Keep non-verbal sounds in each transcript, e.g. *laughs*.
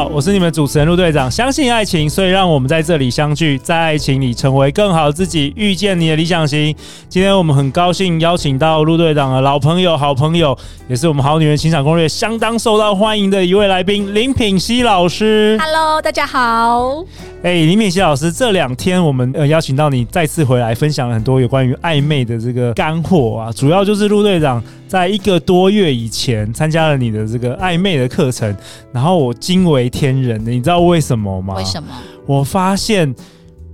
好，我是你们主持人陆队长。相信爱情，所以让我们在这里相聚，在爱情里成为更好的自己，遇见你的理想型。今天我们很高兴邀请到陆队长的老朋友、好朋友，也是我们好女人情场攻略相当受到欢迎的一位来宾林品熙老师。Hello，大家好。哎，林品熙老师，这两天我们呃邀请到你再次回来，分享了很多有关于暧昧的这个干货啊，主要就是陆队长在一个多月以前参加了你的这个暧昧的课程，然后我惊为天人的，你知道为什么吗？为什么？我发现。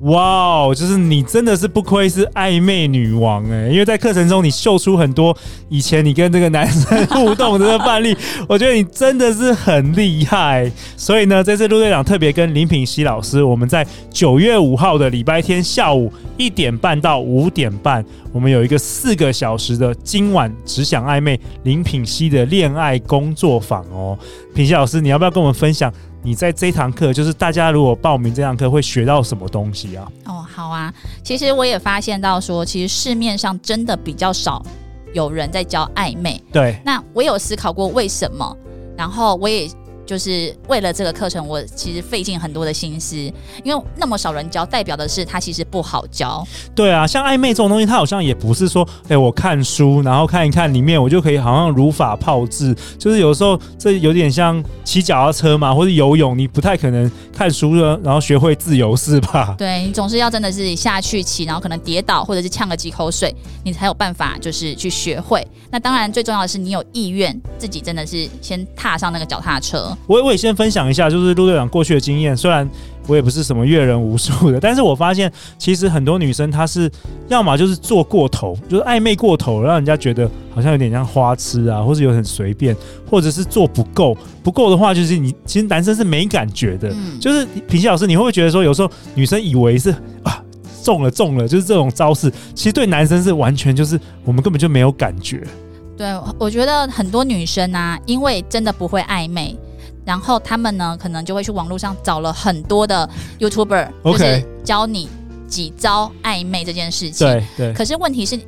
哇哦，就是你真的是不愧是暧昧女王哎，因为在课程中你秀出很多以前你跟这个男生互动的这个范例，*laughs* 我觉得你真的是很厉害。所以呢，这次陆队长特别跟林品希老师，我们在九月五号的礼拜天下午一点半到五点半，我们有一个四个小时的今晚只想暧昧林品希的恋爱工作坊哦。品希老师，你要不要跟我们分享？你在这堂课，就是大家如果报名这堂课会学到什么东西啊？哦，好啊，其实我也发现到说，其实市面上真的比较少有人在教暧昧。对，那我有思考过为什么，然后我也。就是为了这个课程，我其实费尽很多的心思，因为那么少人教，代表的是它其实不好教。对啊，像暧昧这种东西，它好像也不是说，哎、欸，我看书，然后看一看里面，我就可以好像如法炮制。就是有时候这有点像骑脚踏车嘛，或者游泳，你不太可能看书了，然后学会自由式吧？对，你总是要真的是下去骑，然后可能跌倒，或者是呛个几口水，你才有办法就是去学会。那当然最重要的是你有意愿，自己真的是先踏上那个脚踏车。我我也先分享一下，就是陆队长过去的经验。虽然我也不是什么阅人无数的，但是我发现其实很多女生她是要么就是做过头，就是暧昧过头，让人家觉得好像有点像花痴啊，或者有很随便，或者是做不够。不够的话，就是你其实男生是没感觉的。嗯、就是平西老师，你会不会觉得说，有时候女生以为是啊中了中了，就是这种招式，其实对男生是完全就是我们根本就没有感觉。对，我觉得很多女生啊，因为真的不会暧昧。然后他们呢，可能就会去网络上找了很多的 YouTuber，就是教你几招暧昧这件事情。对对。可是问题是，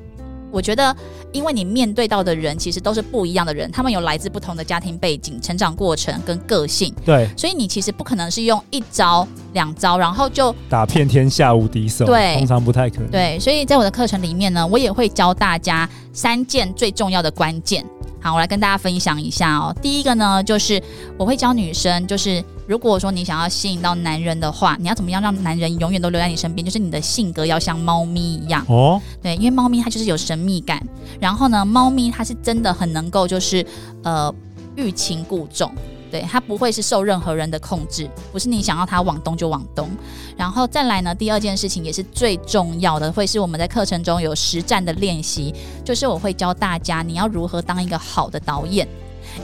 我觉得，因为你面对到的人其实都是不一样的人，他们有来自不同的家庭背景、成长过程跟个性。对。所以你其实不可能是用一招两招，然后就打遍天下无敌手。对，通常不太可能。对。所以在我的课程里面呢，我也会教大家三件最重要的关键。好，我来跟大家分享一下哦。第一个呢，就是我会教女生，就是如果说你想要吸引到男人的话，你要怎么样让男人永远都留在你身边？就是你的性格要像猫咪一样哦。对，因为猫咪它就是有神秘感，然后呢，猫咪它是真的很能够就是呃欲擒故纵。对，它不会是受任何人的控制，不是你想要它往东就往东。然后再来呢，第二件事情也是最重要的，会是我们在课程中有实战的练习，就是我会教大家你要如何当一个好的导演。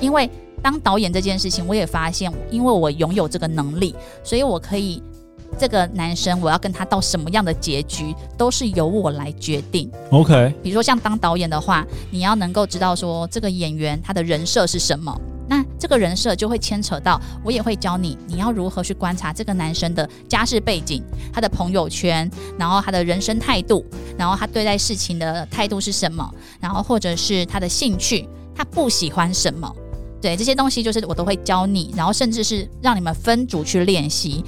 因为当导演这件事情，我也发现，因为我拥有这个能力，所以我可以这个男生我要跟他到什么样的结局，都是由我来决定。OK，比如说像当导演的话，你要能够知道说这个演员他的人设是什么。这个人设就会牵扯到，我也会教你，你要如何去观察这个男生的家世背景、他的朋友圈，然后他的人生态度，然后他对待事情的态度是什么，然后或者是他的兴趣，他不喜欢什么，对，这些东西就是我都会教你，然后甚至是让你们分组去练习。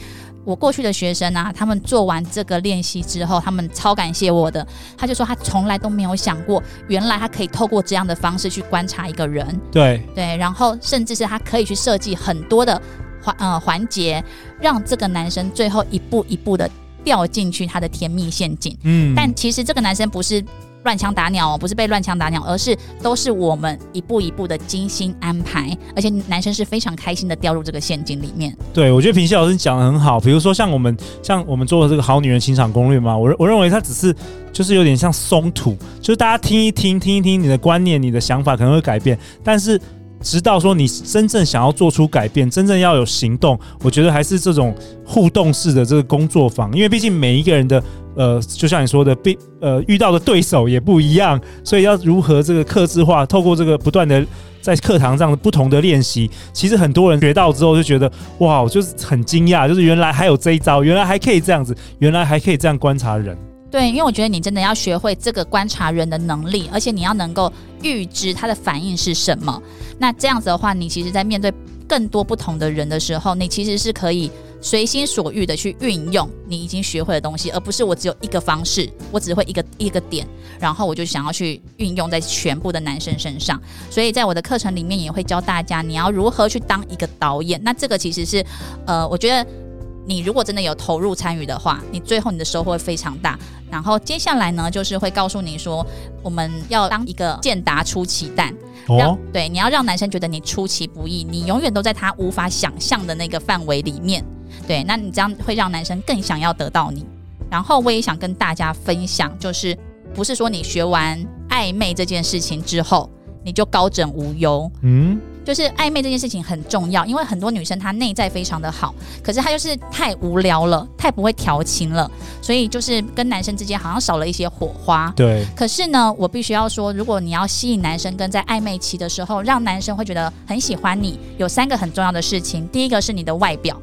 我过去的学生啊，他们做完这个练习之后，他们超感谢我的。他就说他从来都没有想过，原来他可以透过这样的方式去观察一个人。对对，然后甚至是他可以去设计很多的环呃环节，让这个男生最后一步一步的掉进去他的甜蜜陷阱。嗯，但其实这个男生不是。乱枪打鸟哦，不是被乱枪打鸟，而是都是我们一步一步的精心安排，而且男生是非常开心的掉入这个陷阱里面。对，我觉得平西老师讲的很好。比如说像我们，像我们做的这个好女人情场攻略嘛，我我认为它只是就是有点像松土，就是大家听一听，听一听，你的观念、你的想法可能会改变，但是直到说你真正想要做出改变，真正要有行动，我觉得还是这种互动式的这个工作坊，因为毕竟每一个人的呃，就像你说的，被呃遇到的对手也不一样，所以要如何这个克制化，透过这个不断的在课堂上的不同的练习，其实很多人学到之后就觉得哇，我就是很惊讶，就是原来还有这一招，原来还可以这样子，原来还可以这样观察人。对，因为我觉得你真的要学会这个观察人的能力，而且你要能够预知他的反应是什么。那这样子的话，你其实，在面对更多不同的人的时候，你其实是可以随心所欲的去运用你已经学会的东西，而不是我只有一个方式，我只会一个一个点，然后我就想要去运用在全部的男生身上。所以在我的课程里面也会教大家，你要如何去当一个导演。那这个其实是，呃，我觉得你如果真的有投入参与的话，你最后你的收获会非常大。然后接下来呢，就是会告诉你说，我们要当一个健达出奇蛋。让对，你要让男生觉得你出其不意，你永远都在他无法想象的那个范围里面。对，那你这样会让男生更想要得到你。然后我也想跟大家分享，就是不是说你学完暧昧这件事情之后，你就高枕无忧。嗯。就是暧昧这件事情很重要，因为很多女生她内在非常的好，可是她就是太无聊了，太不会调情了，所以就是跟男生之间好像少了一些火花。对。可是呢，我必须要说，如果你要吸引男生跟在暧昧期的时候，让男生会觉得很喜欢你，有三个很重要的事情。第一个是你的外表，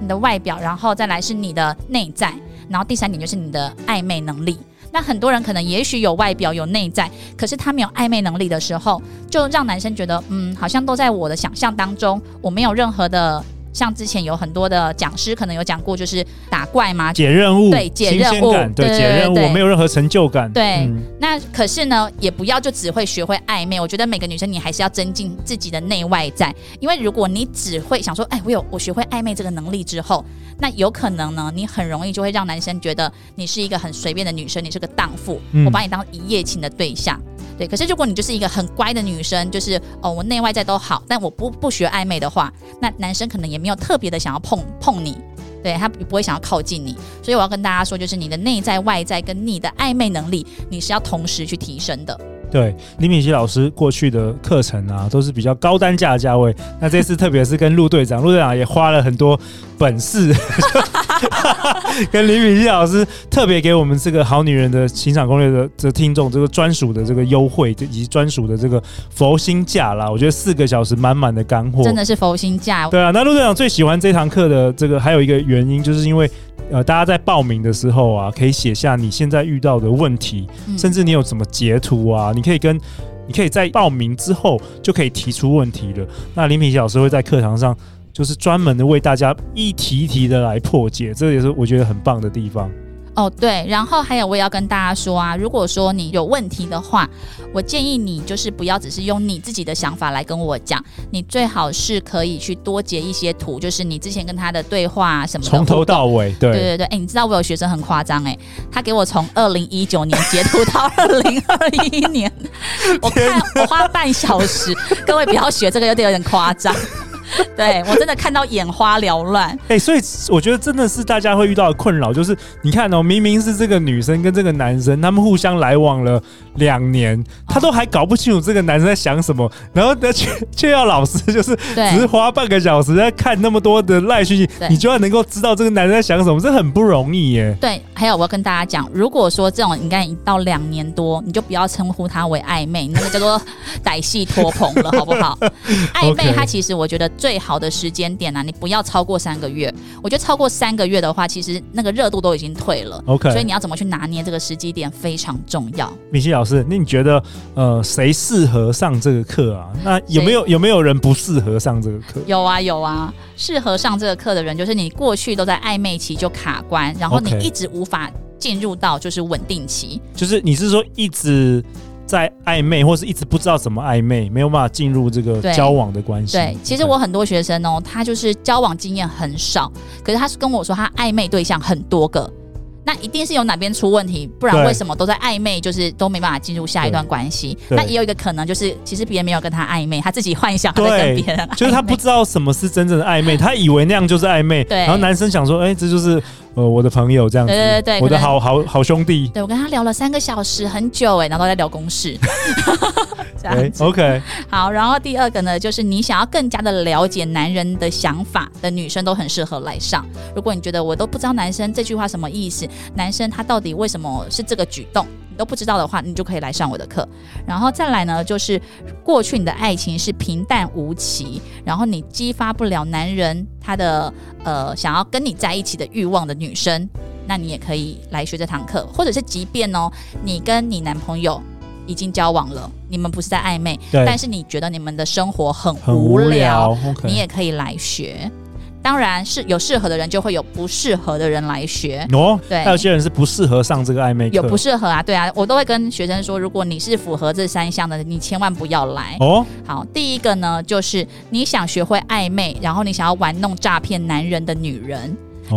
你的外表，然后再来是你的内在，然后第三点就是你的暧昧能力。那很多人可能也许有外表有内在，可是他没有暧昧能力的时候，就让男生觉得，嗯，好像都在我的想象当中，我没有任何的。像之前有很多的讲师可能有讲过，就是打怪嘛，解任务，对，解任务，对，解任务，我没有任何成就感。对，嗯、那可是呢，也不要就只会学会暧昧。我觉得每个女生你还是要增进自己的内外在，因为如果你只会想说，哎，我有我学会暧昧这个能力之后，那有可能呢，你很容易就会让男生觉得你是一个很随便的女生，你是个荡妇，我把你当一夜情的对象。对，可是如果你就是一个很乖的女生，就是哦，我内外在都好，但我不不学暧昧的话，那男生可能也没有特别的想要碰碰你，对，他不会想要靠近你。所以我要跟大家说，就是你的内在外在跟你的暧昧能力，你是要同时去提升的。对，李敏熙老师过去的课程啊，都是比较高单价的价位。那这次特别是跟陆队长，陆队长也花了很多本事，*laughs* 跟李敏熙老师特别给我们这个好女人的情场攻略的这听众这个专属的这个优惠，以及专属的这个佛心价啦。我觉得四个小时满满的干货，真的是佛心价。对啊，那陆队长最喜欢这堂课的这个还有一个原因，就是因为。呃，大家在报名的时候啊，可以写下你现在遇到的问题，嗯、甚至你有什么截图啊，你可以跟，你可以在报名之后就可以提出问题了。那林品熙老师会在课堂上，就是专门的为大家一题一题的来破解，这也是我觉得很棒的地方。哦，对，然后还有我也要跟大家说啊，如果说你有问题的话，我建议你就是不要只是用你自己的想法来跟我讲，你最好是可以去多截一些图，就是你之前跟他的对话什么的，从头到尾，对对对对，哎，你知道我有学生很夸张哎，他给我从二零一九年截图到二零二一年，我看我花半小时，各位不要学这个，有点有点夸张。*laughs* 对，我真的看到眼花缭乱。*laughs* 哎、所以我觉得真的是大家会遇到的困扰，就是你看哦，明明是这个女生跟这个男生，他们互相来往了两年，他都还搞不清楚这个男生在想什么，然后却却要老师 *laughs* 就是只是花半个小时在看那么多的赖讯息，你就要能够知道这个男生在想什么，这很不容易耶。对，还有我要跟大家讲，如果说这种你看一到两年多，你就不要称呼他为暧昧，那个叫做 *laughs* 歹戏拖棚了，好不好？*laughs* 暧昧，他其实我觉得。最好的时间点啊，你不要超过三个月。我觉得超过三个月的话，其实那个热度都已经退了。OK，所以你要怎么去拿捏这个时机点非常重要。米西老师，那你觉得呃，谁适合上这个课啊？那有没有有没有人不适合上这个课？有啊有啊，适合上这个课的人，就是你过去都在暧昧期就卡关，然后你一直无法进入到就是稳定期。就是你是说一直。在暧昧，或是一直不知道怎么暧昧，没有办法进入这个交往的关系。对，其实我很多学生哦，他就是交往经验很少，可是他是跟我说他暧昧对象很多个。那一定是有哪边出问题，不然为什么都在暧昧，就是都没办法进入下一段关系？那也有一个可能，就是其实别人没有跟他暧昧，他自己幻想在跟别人，就是他不知道什么是真正的暧昧，他以为那样就是暧昧。对，然后男生想说，哎、欸，这就是呃我的朋友这样子，对对对，我的好好好兄弟。对，我跟他聊了三个小时，很久哎、欸，然后都在聊公事。*laughs* 这样子。欸、OK，*laughs* 好，然后第二个呢，就是你想要更加的了解男人的想法的女生都很适合来上。如果你觉得我都不知道男生这句话什么意思，男生他到底为什么是这个举动，你都不知道的话，你就可以来上我的课。然后再来呢，就是过去你的爱情是平淡无奇，然后你激发不了男人他的呃想要跟你在一起的欲望的女生。那你也可以来学这堂课，或者是即便哦，你跟你男朋友已经交往了，你们不是在暧昧，但是你觉得你们的生活很无聊，无聊 okay、你也可以来学。当然是有适合的人，就会有不适合的人来学。哦，对，还有些人是不适合上这个暧昧课，有不适合啊，对啊，我都会跟学生说，如果你是符合这三项的，你千万不要来。哦，好，第一个呢，就是你想学会暧昧，然后你想要玩弄诈骗男人的女人。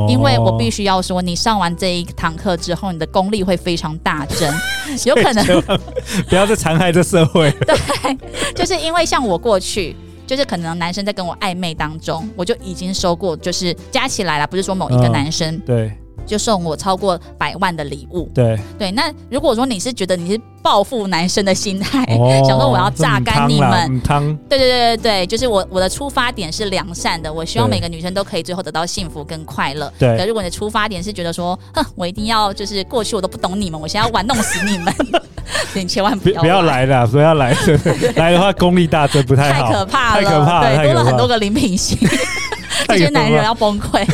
因为我必须要说，你上完这一堂课之后，你的功力会非常大增，*laughs* 有可能 *laughs* 不要再残害这社会。*laughs* 对，就是因为像我过去，就是可能男生在跟我暧昧当中，我就已经收过，就是加起来了，不是说某一个男生。嗯、对。就送我超过百万的礼物。对。对，那如果说你是觉得你是报复男生的心态，哦、*laughs* 想说我要榨干你们，对对对对对，就是我我的出发点是良善的，我希望每个女生都可以最后得到幸福跟快乐。对，如果你的出发点是觉得说，哼，我一定要就是过去我都不懂你们，我现在要玩弄死你们，*laughs* 你千万不要不要来了，不要来了，*laughs* 来的话功力大增不太好，太可怕了，太可怕了，对，多了很多个林品熙，这些男人要崩溃。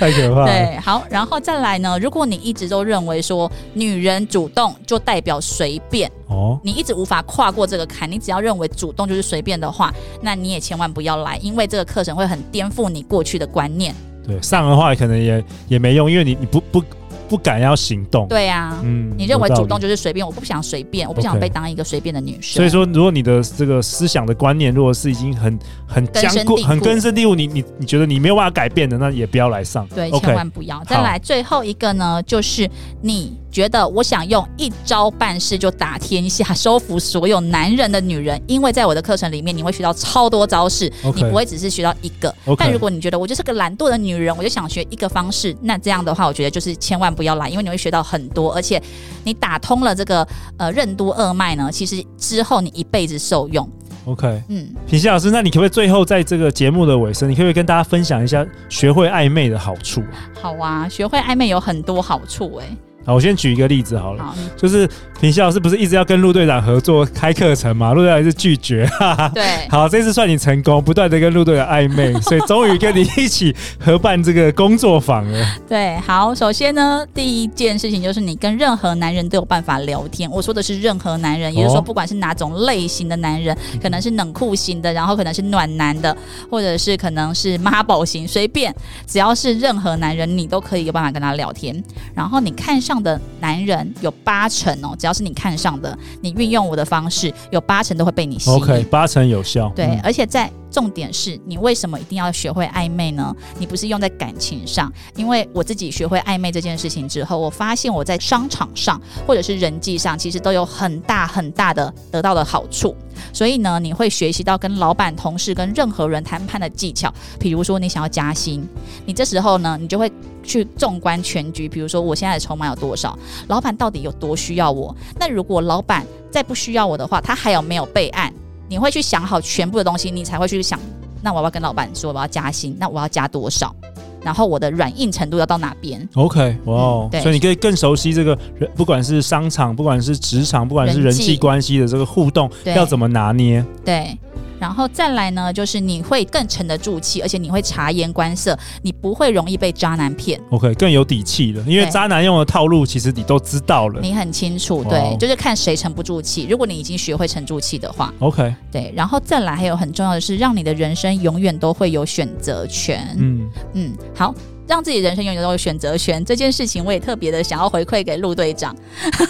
太可怕了。对，好，然后再来呢？如果你一直都认为说女人主动就代表随便哦，你一直无法跨过这个坎，你只要认为主动就是随便的话，那你也千万不要来，因为这个课程会很颠覆你过去的观念。对，上的话可能也也没用，因为你你不不。不敢要行动，对呀，嗯，你认为主动就是随便，我不想随便，我不想被当一个随便的女生。所以说，如果你的这个思想的观念，如果是已经很很坚固、很根深蒂固，你你你觉得你没有办法改变的，那也不要来上。对，千万不要。再来最后一个呢，就是你觉得我想用一招办事就打天下，收服所有男人的女人，因为在我的课程里面，你会学到超多招式，你不会只是学到一个。但如果你觉得我就是个懒惰的女人，我就想学一个方式，那这样的话，我觉得就是千万不。不要来，因为你会学到很多，而且你打通了这个呃任督二脉呢，其实之后你一辈子受用。OK，嗯，品熙老师，那你可不可以最后在这个节目的尾声，你可不可以跟大家分享一下学会暧昧的好处？好啊，学会暧昧有很多好处哎、欸。好，我先举一个例子好了，好，就是平西老师不是一直要跟陆队长合作开课程嘛？陆队长一直拒绝，哈哈。对，好，这次算你成功，不断的跟陆队长暧昧，所以终于跟你一起合办这个工作坊了。*laughs* 对，好，首先呢，第一件事情就是你跟任何男人都有办法聊天。我说的是任何男人，也就是说，不管是哪种类型的男人，可能是冷酷型的，然后可能是暖男的，或者是可能是妈宝型，随便，只要是任何男人，你都可以有办法跟他聊天。然后你看上的男人有八成哦，只要是你看上的，你运用我的方式，有八成都会被你吸引。OK，八成有效。对，嗯、而且在。重点是你为什么一定要学会暧昧呢？你不是用在感情上，因为我自己学会暧昧这件事情之后，我发现我在商场上或者是人际上，其实都有很大很大的得到的好处。所以呢，你会学习到跟老板、同事、跟任何人谈判的技巧。比如说，你想要加薪，你这时候呢，你就会去纵观全局。比如说，我现在的筹码有多少？老板到底有多需要我？那如果老板再不需要我的话，他还有没有备案？你会去想好全部的东西，你才会去想，那我要，要跟老板说我要加薪，那我要加多少？然后我的软硬程度要到哪边？OK，哇、wow, 嗯，所以你可以更熟悉这个人，不管是商场，不管是职场，不管是人际关系的这个互动，要怎么拿捏？对。然后再来呢，就是你会更沉得住气，而且你会察言观色，你不会容易被渣男骗。OK，更有底气了，因为渣男用的套路其实你都知道了，你很清楚。对.就是看谁沉不住气。如果你已经学会沉住气的话，OK，对。然后再来还有很重要的是，让你的人生永远都会有选择权。嗯嗯，好。让自己人生永远都有选择权这件事情，我也特别的想要回馈给陆队长。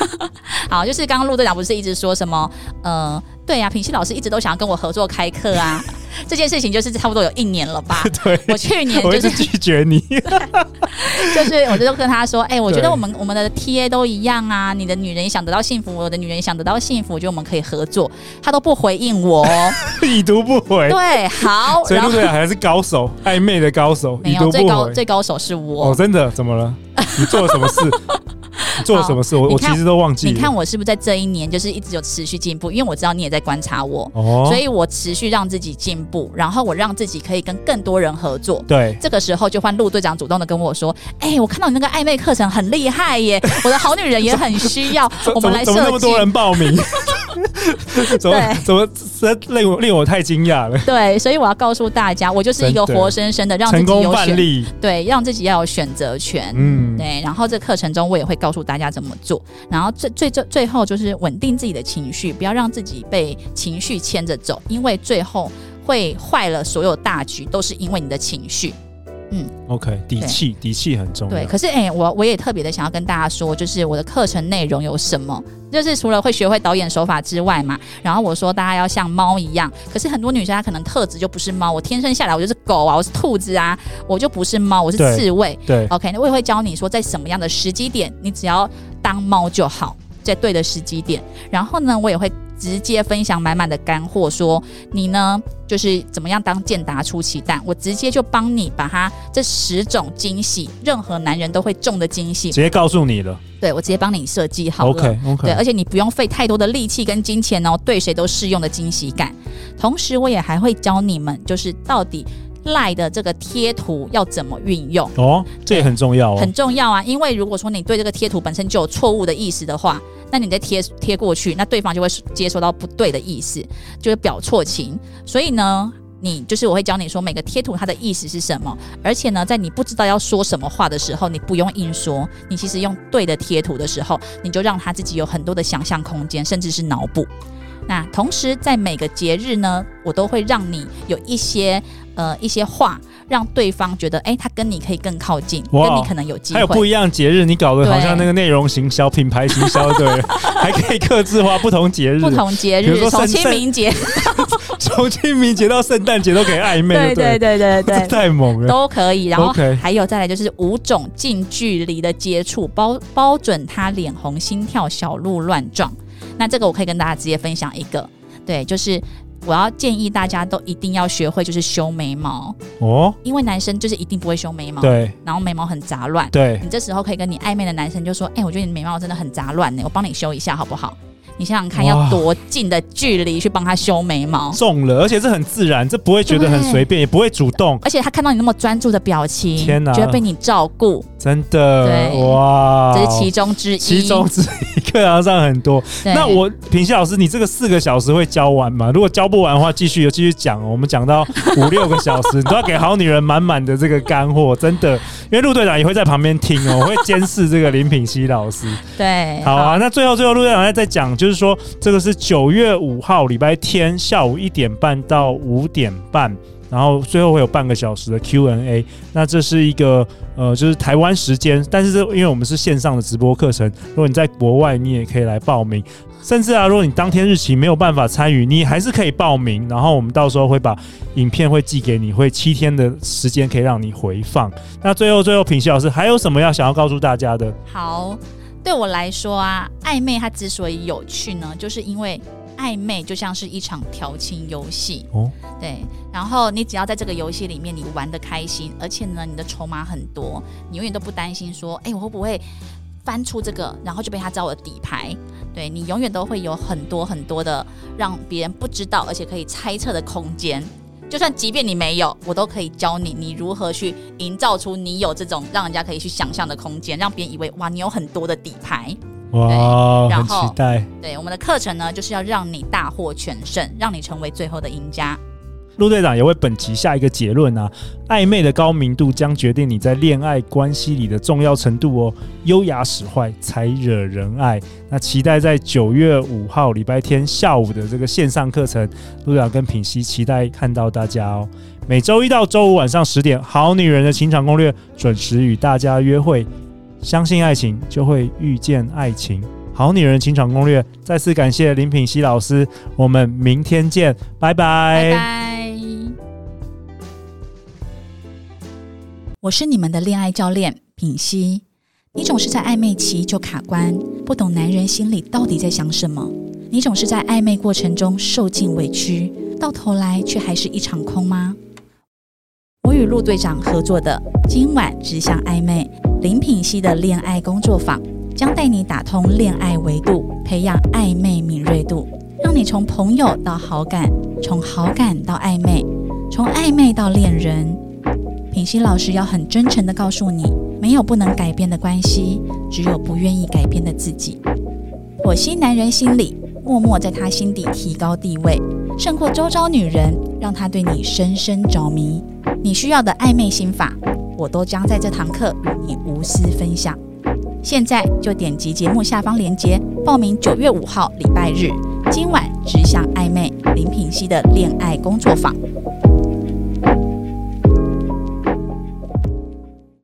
*laughs* 好，就是刚刚陆队长不是一直说什么，呃，对呀、啊，品熙老师一直都想要跟我合作开课啊。*laughs* 这件事情就是差不多有一年了吧？*laughs* 对，我去年就是拒绝你，*laughs* 就是我就跟他说，哎、欸，我觉得我们我们的 TA 都一样啊，你的女人也想得到幸福，我的女人也想得到幸福，我觉得我们可以合作。他都不回应我，已读不回。对，好，所以陆队长还是高手，暧昧的高手，没有，最高最高手是我。哦，真的？怎么了？你做了什么事？*laughs* 做了什么事？我我其实都忘记了。你看我是不是在这一年就是一直有持续进步？因为我知道你也在观察我，哦，所以我持续让自己进步，然后我让自己可以跟更多人合作。对，这个时候就换陆队长主动的跟我说：“哎、欸，我看到你那个暧昧课程很厉害耶，我的好女人也很需要，*laughs* 我们来设计。”怎么那么多人报名？*laughs* *laughs* 怎么怎么令我令我太惊讶了？对，所以我要告诉大家，我就是一个活生生的让自己有选，对，让自己要有选择权。嗯，对。然后这课程中，我也会告诉大家怎么做。然后最最最最后就是稳定自己的情绪，不要让自己被情绪牵着走，因为最后会坏了所有大局，都是因为你的情绪。嗯，OK，底气，底气很重要。对，可是哎、欸，我我也特别的想要跟大家说，就是我的课程内容有什么？就是除了会学会导演手法之外嘛，然后我说大家要像猫一样。可是很多女生她可能特质就不是猫，我天生下来我就是狗啊，我是兔子啊，我就不是猫，我是刺猬。对，对，OK，那我也会教你说，在什么样的时机点，你只要当猫就好，在对的时机点。然后呢，我也会。直接分享满满的干货，说你呢就是怎么样当健达出奇蛋，我直接就帮你把它这十种惊喜，任何男人都会中的惊喜，直接告诉你了。对，我直接帮你设计好了。OK OK。对，而且你不用费太多的力气跟金钱哦，对谁都适用的惊喜感。同时，我也还会教你们，就是到底。赖的这个贴图要怎么运用？哦，这也很重要哦，很重要啊！因为如果说你对这个贴图本身就有错误的意识的话，那你再贴贴过去，那对方就会接收到不对的意思，就会表错情。所以呢，你就是我会教你说每个贴图它的意思是什么，而且呢，在你不知道要说什么话的时候，你不用硬说，你其实用对的贴图的时候，你就让他自己有很多的想象空间，甚至是脑补。那同时在每个节日呢，我都会让你有一些。呃，一些话让对方觉得，哎、欸，他跟你可以更靠近，跟你可能有机会。还有不一样节日，你搞得好像那个内容行销、品牌行销，对，*laughs* 还可以客制化不同节日，不同节日，从清明节，*laughs* 从清明节到圣诞节都可以暧昧，对对对对对，*laughs* 太猛了，都可以。然后还有再来就是五种近距离的接触，包包准他脸红、心跳、小鹿乱撞。那这个我可以跟大家直接分享一个，对，就是。我要建议大家都一定要学会，就是修眉毛哦，因为男生就是一定不会修眉毛，对，然后眉毛很杂乱，对，你这时候可以跟你暧昧的男生就说，哎、欸，我觉得你眉毛真的很杂乱呢，我帮你修一下好不好？你想想看，要多近的距离去帮他修眉毛？中了，而且这很自然，这不会觉得很随便，也不会主动。而且他看到你那么专注的表情，天哪，觉得被你照顾，真的，哇，这是其中之一，其中之一，课堂上很多。那我品熙老师，你这个四个小时会教完吗？如果教不完的话，继续继续讲，我们讲到 *laughs* 五六个小时，你都要给好女人满满的这个干货，真的。因为陆队长也会在旁边听哦，我会监视这个林品熙老师。对，好啊。好，那最后最后陆队长再再讲，就是说这个是九月五号礼拜天下午一点半到五点半，然后最后会有半个小时的 Q&A。那这是一个呃，就是台湾时间，但是这因为我们是线上的直播课程，如果你在国外，你也可以来报名。甚至啊，如果你当天日期没有办法参与，你还是可以报名。然后我们到时候会把影片会寄给你，会七天的时间可以让你回放。那最后最后，品熙老师还有什么要想要告诉大家的？好，对我来说啊，暧昧它之所以有趣呢，就是因为暧昧就像是一场调情游戏哦。对，然后你只要在这个游戏里面你玩的开心，而且呢你的筹码很多，你永远都不担心说，哎，我会不会？翻出这个，然后就被他知道我的底牌。对，你永远都会有很多很多的让别人不知道，而且可以猜测的空间。就算即便你没有，我都可以教你，你如何去营造出你有这种让人家可以去想象的空间，让别人以为哇，你有很多的底牌。哇，然后很期待。对，我们的课程呢，就是要让你大获全胜，让你成为最后的赢家。陆队长也为本集下一个结论啊，暧昧的高明度将决定你在恋爱关系里的重要程度哦。优雅使坏才惹人爱。那期待在九月五号礼拜天下午的这个线上课程，陆队长跟品熙期待看到大家哦。每周一到周五晚上十点，好女人的情场攻略准时与大家约会。相信爱情，就会遇见爱情。好女人情场攻略，再次感谢林品熙老师，我们明天见，拜拜。拜。我是你们的恋爱教练品熙。你总是在暧昧期就卡关，不懂男人心里到底在想什么。你总是在暧昧过程中受尽委屈，到头来却还是一场空吗？我与陆队长合作的今晚只想暧昧林品熙的恋爱工作坊。将带你打通恋爱维度，培养暧昧敏锐度，让你从朋友到好感，从好感到暧昧，从暧昧到恋人。品溪老师要很真诚地告诉你，没有不能改变的关系，只有不愿意改变的自己。火星男人心里，默默在他心底提高地位，胜过周遭女人，让他对你深深着迷。你需要的暧昧心法，我都将在这堂课与你无私分享。现在就点击节目下方链接报名九月五号礼拜日，今晚只想暧昧林品熙的恋爱工作坊。